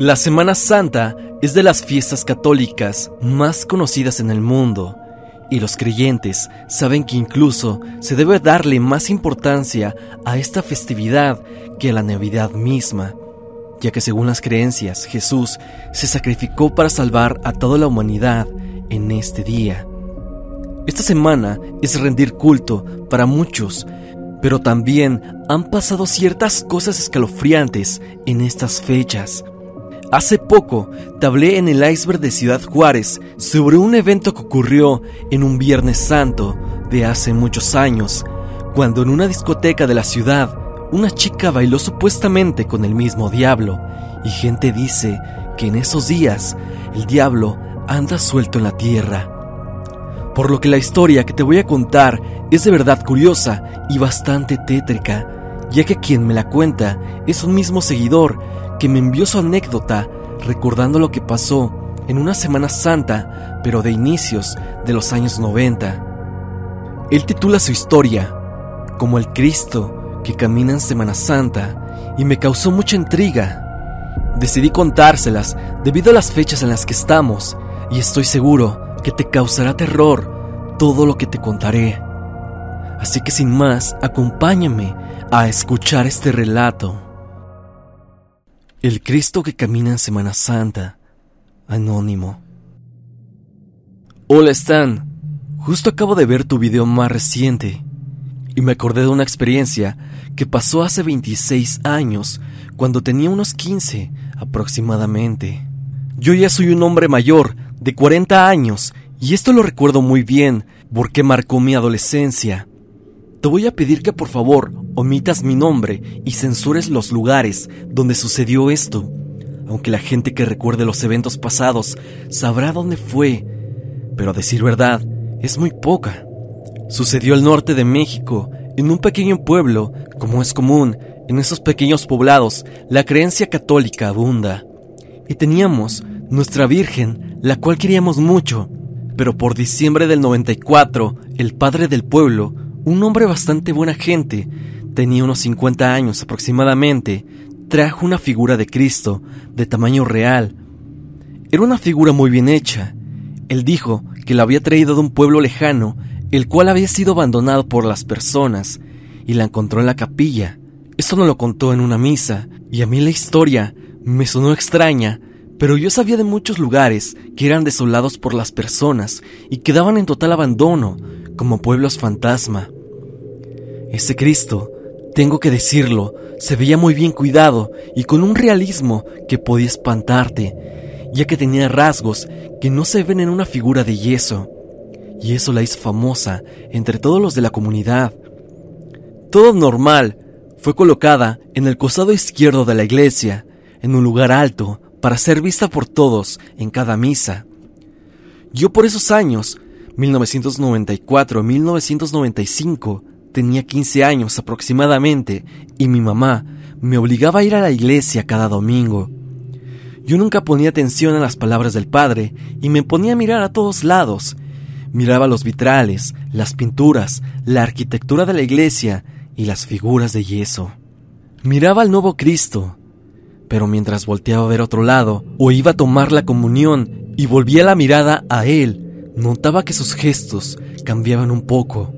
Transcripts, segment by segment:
La Semana Santa es de las fiestas católicas más conocidas en el mundo y los creyentes saben que incluso se debe darle más importancia a esta festividad que a la Navidad misma, ya que según las creencias Jesús se sacrificó para salvar a toda la humanidad en este día. Esta semana es rendir culto para muchos, pero también han pasado ciertas cosas escalofriantes en estas fechas. Hace poco te hablé en el iceberg de Ciudad Juárez sobre un evento que ocurrió en un Viernes Santo de hace muchos años, cuando en una discoteca de la ciudad una chica bailó supuestamente con el mismo diablo, y gente dice que en esos días el diablo anda suelto en la tierra. Por lo que la historia que te voy a contar es de verdad curiosa y bastante tétrica, ya que quien me la cuenta es un mismo seguidor que me envió su anécdota recordando lo que pasó en una Semana Santa, pero de inicios de los años 90. Él titula su historia como el Cristo que camina en Semana Santa y me causó mucha intriga. Decidí contárselas debido a las fechas en las que estamos y estoy seguro que te causará terror todo lo que te contaré. Así que sin más, acompáñame a escuchar este relato. El Cristo que camina en Semana Santa. Anónimo. Hola Stan. Justo acabo de ver tu video más reciente y me acordé de una experiencia que pasó hace 26 años, cuando tenía unos 15 aproximadamente. Yo ya soy un hombre mayor, de 40 años, y esto lo recuerdo muy bien porque marcó mi adolescencia. Te voy a pedir que por favor omitas mi nombre y censures los lugares donde sucedió esto, aunque la gente que recuerde los eventos pasados sabrá dónde fue, pero a decir verdad, es muy poca. Sucedió al norte de México, en un pequeño pueblo, como es común, en esos pequeños poblados la creencia católica abunda. Y teníamos nuestra Virgen, la cual queríamos mucho, pero por diciembre del 94, el padre del pueblo un hombre bastante buena gente, tenía unos 50 años aproximadamente, trajo una figura de Cristo de tamaño real. Era una figura muy bien hecha. Él dijo que la había traído de un pueblo lejano, el cual había sido abandonado por las personas, y la encontró en la capilla. Esto no lo contó en una misa, y a mí la historia me sonó extraña, pero yo sabía de muchos lugares que eran desolados por las personas y quedaban en total abandono, como pueblos fantasma. Ese Cristo, tengo que decirlo, se veía muy bien cuidado y con un realismo que podía espantarte, ya que tenía rasgos que no se ven en una figura de yeso, y eso la hizo famosa entre todos los de la comunidad. Todo normal, fue colocada en el costado izquierdo de la iglesia, en un lugar alto, para ser vista por todos en cada misa. Yo por esos años, 1994-1995, Tenía 15 años aproximadamente y mi mamá me obligaba a ir a la iglesia cada domingo. Yo nunca ponía atención a las palabras del padre y me ponía a mirar a todos lados. Miraba los vitrales, las pinturas, la arquitectura de la iglesia y las figuras de yeso. Miraba al nuevo Cristo, pero mientras volteaba a ver otro lado o iba a tomar la comunión y volvía la mirada a él, notaba que sus gestos cambiaban un poco.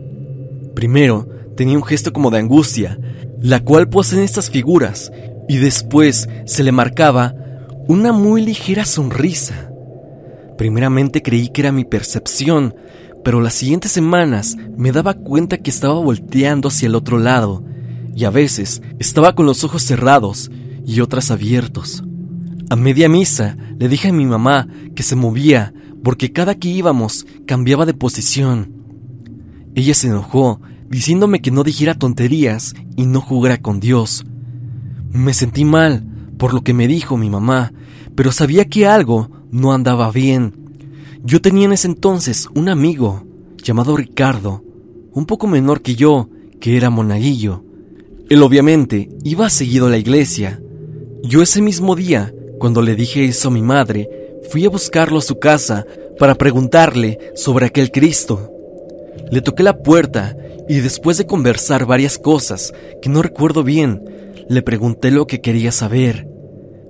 Primero, tenía un gesto como de angustia, la cual poseen estas figuras, y después se le marcaba una muy ligera sonrisa. Primeramente creí que era mi percepción, pero las siguientes semanas me daba cuenta que estaba volteando hacia el otro lado, y a veces estaba con los ojos cerrados y otras abiertos. A media misa le dije a mi mamá que se movía porque cada que íbamos cambiaba de posición. Ella se enojó, diciéndome que no dijera tonterías y no jugara con Dios. Me sentí mal por lo que me dijo mi mamá, pero sabía que algo no andaba bien. Yo tenía en ese entonces un amigo llamado Ricardo, un poco menor que yo, que era monaguillo. Él obviamente iba seguido a la iglesia. Yo ese mismo día, cuando le dije eso a mi madre, fui a buscarlo a su casa para preguntarle sobre aquel Cristo. Le toqué la puerta y después de conversar varias cosas que no recuerdo bien, le pregunté lo que quería saber.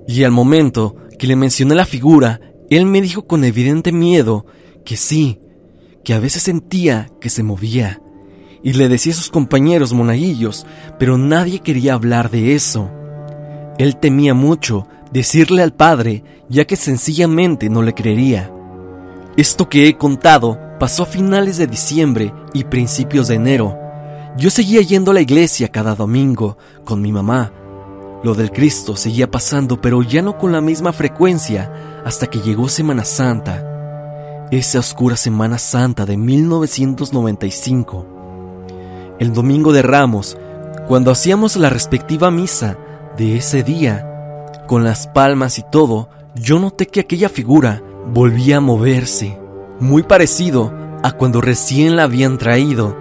Y al momento que le mencioné la figura, él me dijo con evidente miedo que sí, que a veces sentía que se movía. Y le decía a sus compañeros monaguillos, pero nadie quería hablar de eso. Él temía mucho decirle al padre, ya que sencillamente no le creería. Esto que he contado pasó a finales de diciembre y principios de enero. Yo seguía yendo a la iglesia cada domingo con mi mamá. Lo del Cristo seguía pasando, pero ya no con la misma frecuencia hasta que llegó Semana Santa. Esa oscura Semana Santa de 1995. El domingo de Ramos, cuando hacíamos la respectiva misa de ese día, con las palmas y todo, yo noté que aquella figura volvía a moverse, muy parecido a cuando recién la habían traído,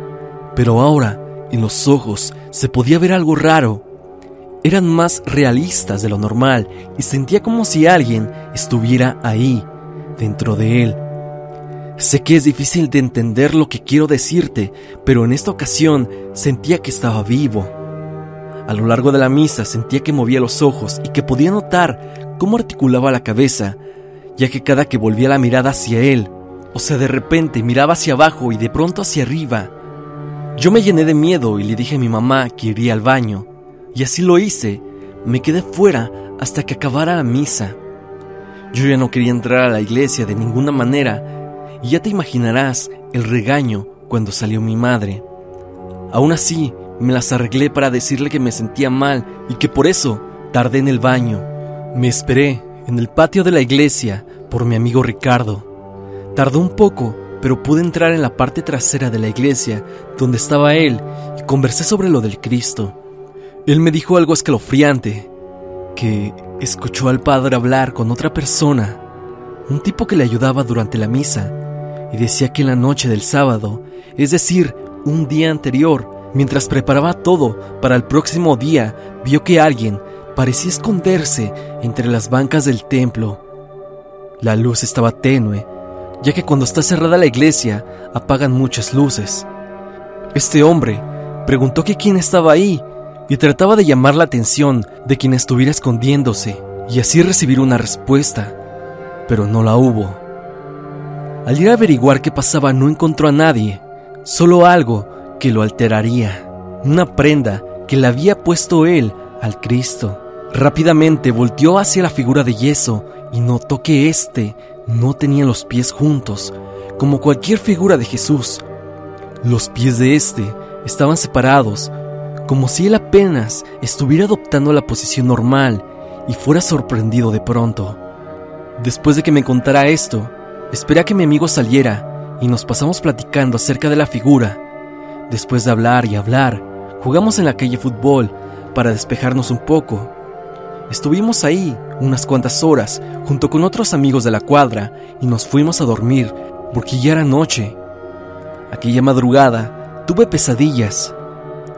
pero ahora en los ojos se podía ver algo raro. Eran más realistas de lo normal y sentía como si alguien estuviera ahí, dentro de él. Sé que es difícil de entender lo que quiero decirte, pero en esta ocasión sentía que estaba vivo. A lo largo de la misa sentía que movía los ojos y que podía notar cómo articulaba la cabeza, ya que cada que volvía la mirada hacia él, o sea, de repente miraba hacia abajo y de pronto hacia arriba, yo me llené de miedo y le dije a mi mamá que iría al baño, y así lo hice. Me quedé fuera hasta que acabara la misa. Yo ya no quería entrar a la iglesia de ninguna manera, y ya te imaginarás el regaño cuando salió mi madre. Aún así, me las arreglé para decirle que me sentía mal y que por eso tardé en el baño. Me esperé en el patio de la iglesia por mi amigo Ricardo. Tardó un poco, pero pude entrar en la parte trasera de la iglesia donde estaba él y conversé sobre lo del Cristo. Él me dijo algo escalofriante, que escuchó al padre hablar con otra persona, un tipo que le ayudaba durante la misa, y decía que en la noche del sábado, es decir, un día anterior, Mientras preparaba todo para el próximo día, vio que alguien parecía esconderse entre las bancas del templo. La luz estaba tenue, ya que cuando está cerrada la iglesia apagan muchas luces. Este hombre preguntó que quién estaba ahí y trataba de llamar la atención de quien estuviera escondiéndose y así recibir una respuesta, pero no la hubo. Al ir a averiguar qué pasaba no encontró a nadie, solo algo que lo alteraría, una prenda que le había puesto él al Cristo. Rápidamente volteó hacia la figura de yeso y notó que éste no tenía los pies juntos, como cualquier figura de Jesús. Los pies de éste estaban separados, como si él apenas estuviera adoptando la posición normal y fuera sorprendido de pronto. Después de que me contara esto, esperé a que mi amigo saliera y nos pasamos platicando acerca de la figura Después de hablar y hablar, jugamos en la calle fútbol para despejarnos un poco. Estuvimos ahí unas cuantas horas junto con otros amigos de la cuadra y nos fuimos a dormir porque ya era noche. Aquella madrugada tuve pesadillas,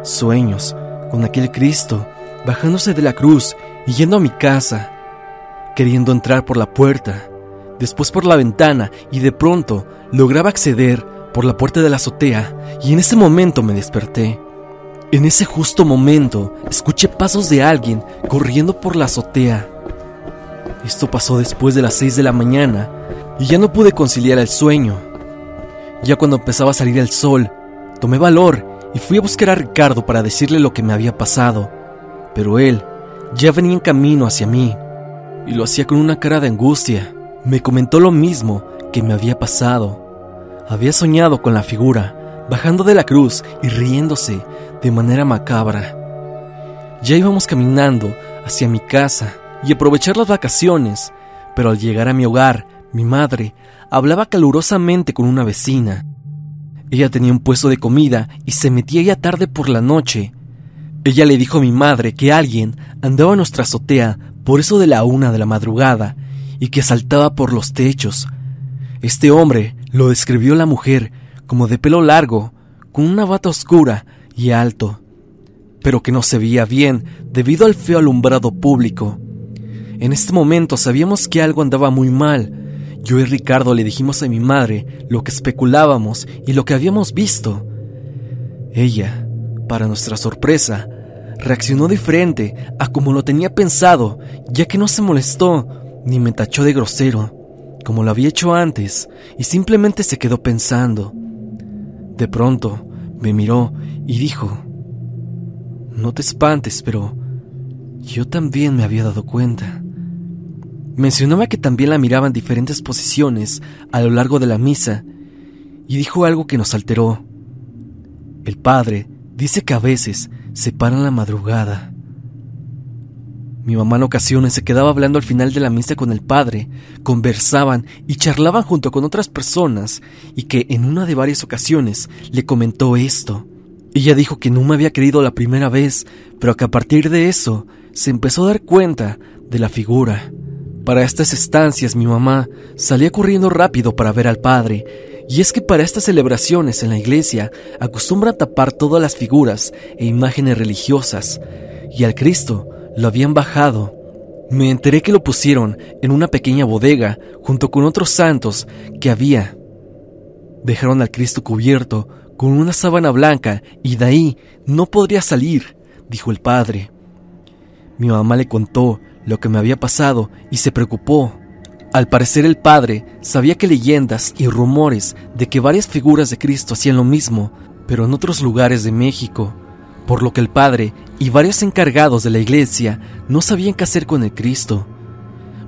sueños con aquel Cristo bajándose de la cruz y yendo a mi casa, queriendo entrar por la puerta, después por la ventana y de pronto lograba acceder por la puerta de la azotea y en ese momento me desperté. En ese justo momento escuché pasos de alguien corriendo por la azotea. Esto pasó después de las 6 de la mañana y ya no pude conciliar el sueño. Ya cuando empezaba a salir el sol, tomé valor y fui a buscar a Ricardo para decirle lo que me había pasado. Pero él ya venía en camino hacia mí y lo hacía con una cara de angustia. Me comentó lo mismo que me había pasado había soñado con la figura, bajando de la cruz y riéndose de manera macabra. Ya íbamos caminando hacia mi casa y aprovechar las vacaciones, pero al llegar a mi hogar, mi madre hablaba calurosamente con una vecina. Ella tenía un puesto de comida y se metía ya tarde por la noche. Ella le dijo a mi madre que alguien andaba en nuestra azotea por eso de la una de la madrugada y que saltaba por los techos. Este hombre lo describió la mujer como de pelo largo, con una bata oscura y alto, pero que no se veía bien debido al feo alumbrado público. En este momento sabíamos que algo andaba muy mal. Yo y Ricardo le dijimos a mi madre lo que especulábamos y lo que habíamos visto. Ella, para nuestra sorpresa, reaccionó diferente a como lo tenía pensado, ya que no se molestó ni me tachó de grosero, como lo había hecho antes, y simplemente se quedó pensando. De pronto, me miró y dijo, No te espantes, pero yo también me había dado cuenta. Mencionaba que también la miraba en diferentes posiciones a lo largo de la misa, y dijo algo que nos alteró. El padre dice que a veces se para en la madrugada. Mi mamá en ocasiones se quedaba hablando al final de la misa con el padre, conversaban y charlaban junto con otras personas, y que en una de varias ocasiones le comentó esto. Ella dijo que no me había creído la primera vez, pero que a partir de eso se empezó a dar cuenta de la figura. Para estas estancias mi mamá salía corriendo rápido para ver al padre, y es que para estas celebraciones en la iglesia acostumbran tapar todas las figuras e imágenes religiosas, y al Cristo lo habían bajado. Me enteré que lo pusieron en una pequeña bodega junto con otros santos que había. Dejaron al Cristo cubierto con una sábana blanca y de ahí no podría salir, dijo el padre. Mi mamá le contó lo que me había pasado y se preocupó. Al parecer el padre sabía que leyendas y rumores de que varias figuras de Cristo hacían lo mismo, pero en otros lugares de México, por lo que el padre y varios encargados de la iglesia no sabían qué hacer con el Cristo.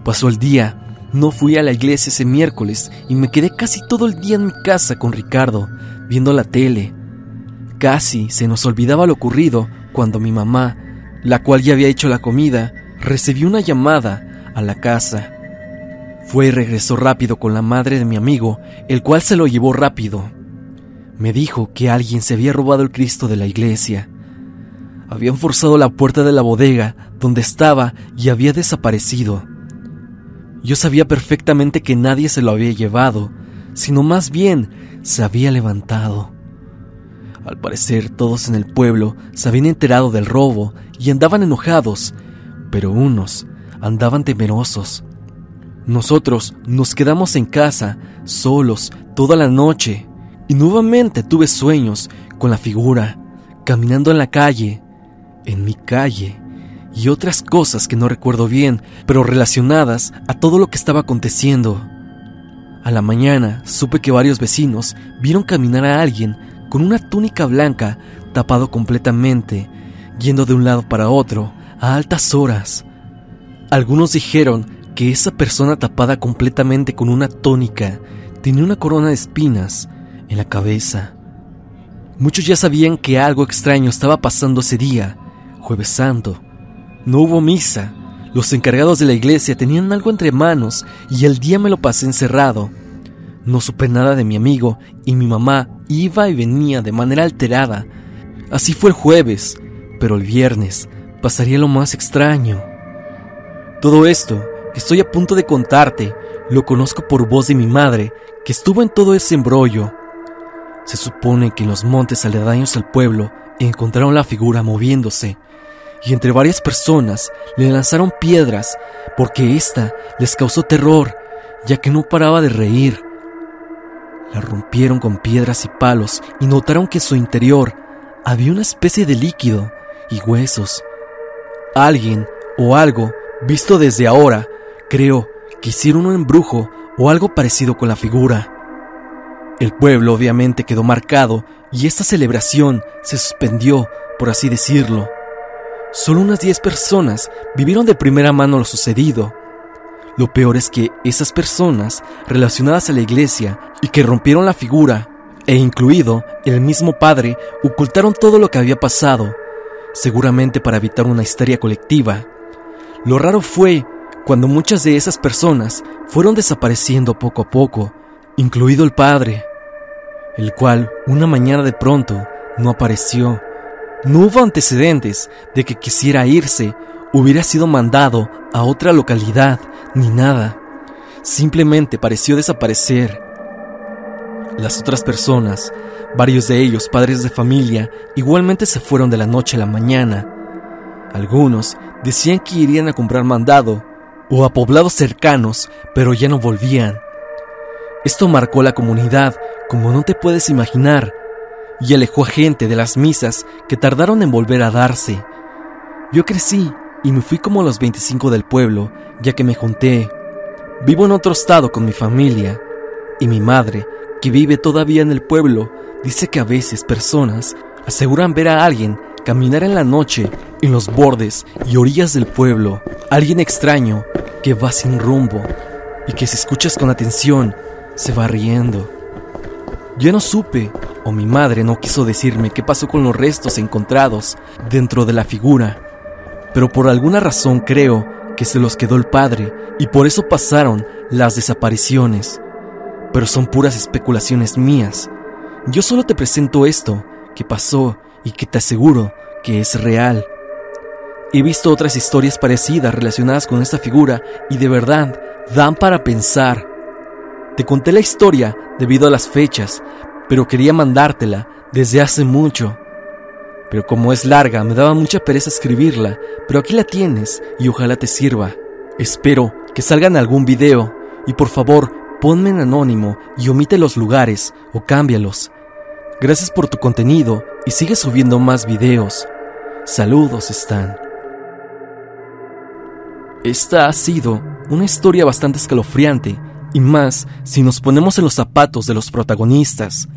Pasó el día, no fui a la iglesia ese miércoles y me quedé casi todo el día en mi casa con Ricardo, viendo la tele. Casi se nos olvidaba lo ocurrido cuando mi mamá, la cual ya había hecho la comida, recibió una llamada a la casa. Fue y regresó rápido con la madre de mi amigo, el cual se lo llevó rápido. Me dijo que alguien se había robado el Cristo de la iglesia. Habían forzado la puerta de la bodega donde estaba y había desaparecido. Yo sabía perfectamente que nadie se lo había llevado, sino más bien se había levantado. Al parecer todos en el pueblo se habían enterado del robo y andaban enojados, pero unos andaban temerosos. Nosotros nos quedamos en casa, solos, toda la noche, y nuevamente tuve sueños con la figura, caminando en la calle, en mi calle, y otras cosas que no recuerdo bien, pero relacionadas a todo lo que estaba aconteciendo. A la mañana supe que varios vecinos vieron caminar a alguien con una túnica blanca tapado completamente, yendo de un lado para otro, a altas horas. Algunos dijeron que esa persona tapada completamente con una tónica tenía una corona de espinas en la cabeza. Muchos ya sabían que algo extraño estaba pasando ese día, jueves santo. No hubo misa. Los encargados de la iglesia tenían algo entre manos y el día me lo pasé encerrado. No supe nada de mi amigo y mi mamá iba y venía de manera alterada. Así fue el jueves, pero el viernes pasaría lo más extraño. Todo esto que estoy a punto de contarte lo conozco por voz de mi madre, que estuvo en todo ese embrollo. Se supone que en los montes aledaños al pueblo encontraron la figura moviéndose, y entre varias personas le lanzaron piedras porque ésta les causó terror, ya que no paraba de reír. La rompieron con piedras y palos y notaron que en su interior había una especie de líquido y huesos. Alguien o algo, visto desde ahora, creo que hicieron un embrujo o algo parecido con la figura. El pueblo obviamente quedó marcado y esta celebración se suspendió, por así decirlo. Solo unas 10 personas vivieron de primera mano lo sucedido. Lo peor es que esas personas relacionadas a la iglesia y que rompieron la figura, e incluido el mismo padre, ocultaron todo lo que había pasado seguramente para evitar una histeria colectiva. Lo raro fue cuando muchas de esas personas fueron desapareciendo poco a poco, incluido el padre, el cual una mañana de pronto no apareció. No hubo antecedentes de que quisiera irse, hubiera sido mandado a otra localidad, ni nada. Simplemente pareció desaparecer. Las otras personas Varios de ellos, padres de familia, igualmente se fueron de la noche a la mañana. Algunos decían que irían a comprar mandado o a poblados cercanos, pero ya no volvían. Esto marcó la comunidad como no te puedes imaginar y alejó a gente de las misas que tardaron en volver a darse. Yo crecí y me fui como a los 25 del pueblo, ya que me junté. Vivo en otro estado con mi familia y mi madre, que vive todavía en el pueblo, dice que a veces personas aseguran ver a alguien caminar en la noche en los bordes y orillas del pueblo, alguien extraño que va sin rumbo y que si escuchas con atención se va riendo. Yo no supe, o mi madre no quiso decirme qué pasó con los restos encontrados dentro de la figura, pero por alguna razón creo que se los quedó el padre y por eso pasaron las desapariciones. Pero son puras especulaciones mías. Yo solo te presento esto que pasó y que te aseguro que es real. He visto otras historias parecidas relacionadas con esta figura y de verdad dan para pensar. Te conté la historia debido a las fechas, pero quería mandártela desde hace mucho. Pero como es larga, me daba mucha pereza escribirla, pero aquí la tienes y ojalá te sirva. Espero que salga en algún video y por favor ponme en anónimo y omite los lugares o cámbialos. Gracias por tu contenido y sigue subiendo más videos. Saludos, Stan. Esta ha sido una historia bastante escalofriante, y más si nos ponemos en los zapatos de los protagonistas.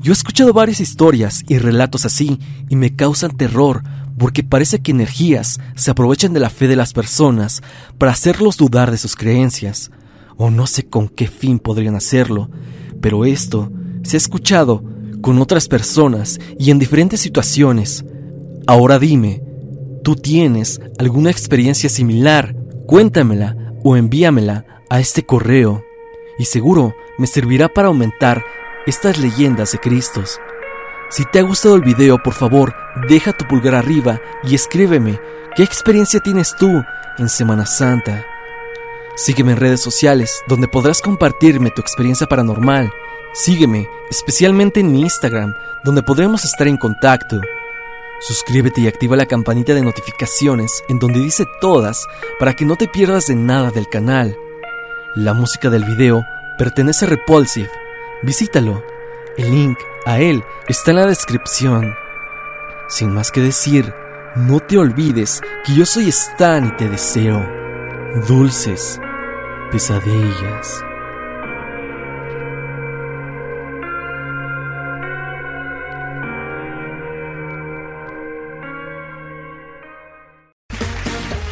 Yo he escuchado varias historias y relatos así y me causan terror porque parece que energías se aprovechan de la fe de las personas para hacerlos dudar de sus creencias, o no sé con qué fin podrían hacerlo, pero esto se ha escuchado con otras personas y en diferentes situaciones. Ahora dime, ¿tú tienes alguna experiencia similar? Cuéntamela o envíamela a este correo y seguro me servirá para aumentar estas leyendas de Cristos. Si te ha gustado el video, por favor, deja tu pulgar arriba y escríbeme qué experiencia tienes tú en Semana Santa. Sígueme en redes sociales donde podrás compartirme tu experiencia paranormal Sígueme, especialmente en mi Instagram, donde podremos estar en contacto. Suscríbete y activa la campanita de notificaciones en donde dice todas para que no te pierdas de nada del canal. La música del video pertenece a Repulsive. Visítalo. El link a él está en la descripción. Sin más que decir, no te olvides que yo soy Stan y te deseo dulces pesadillas.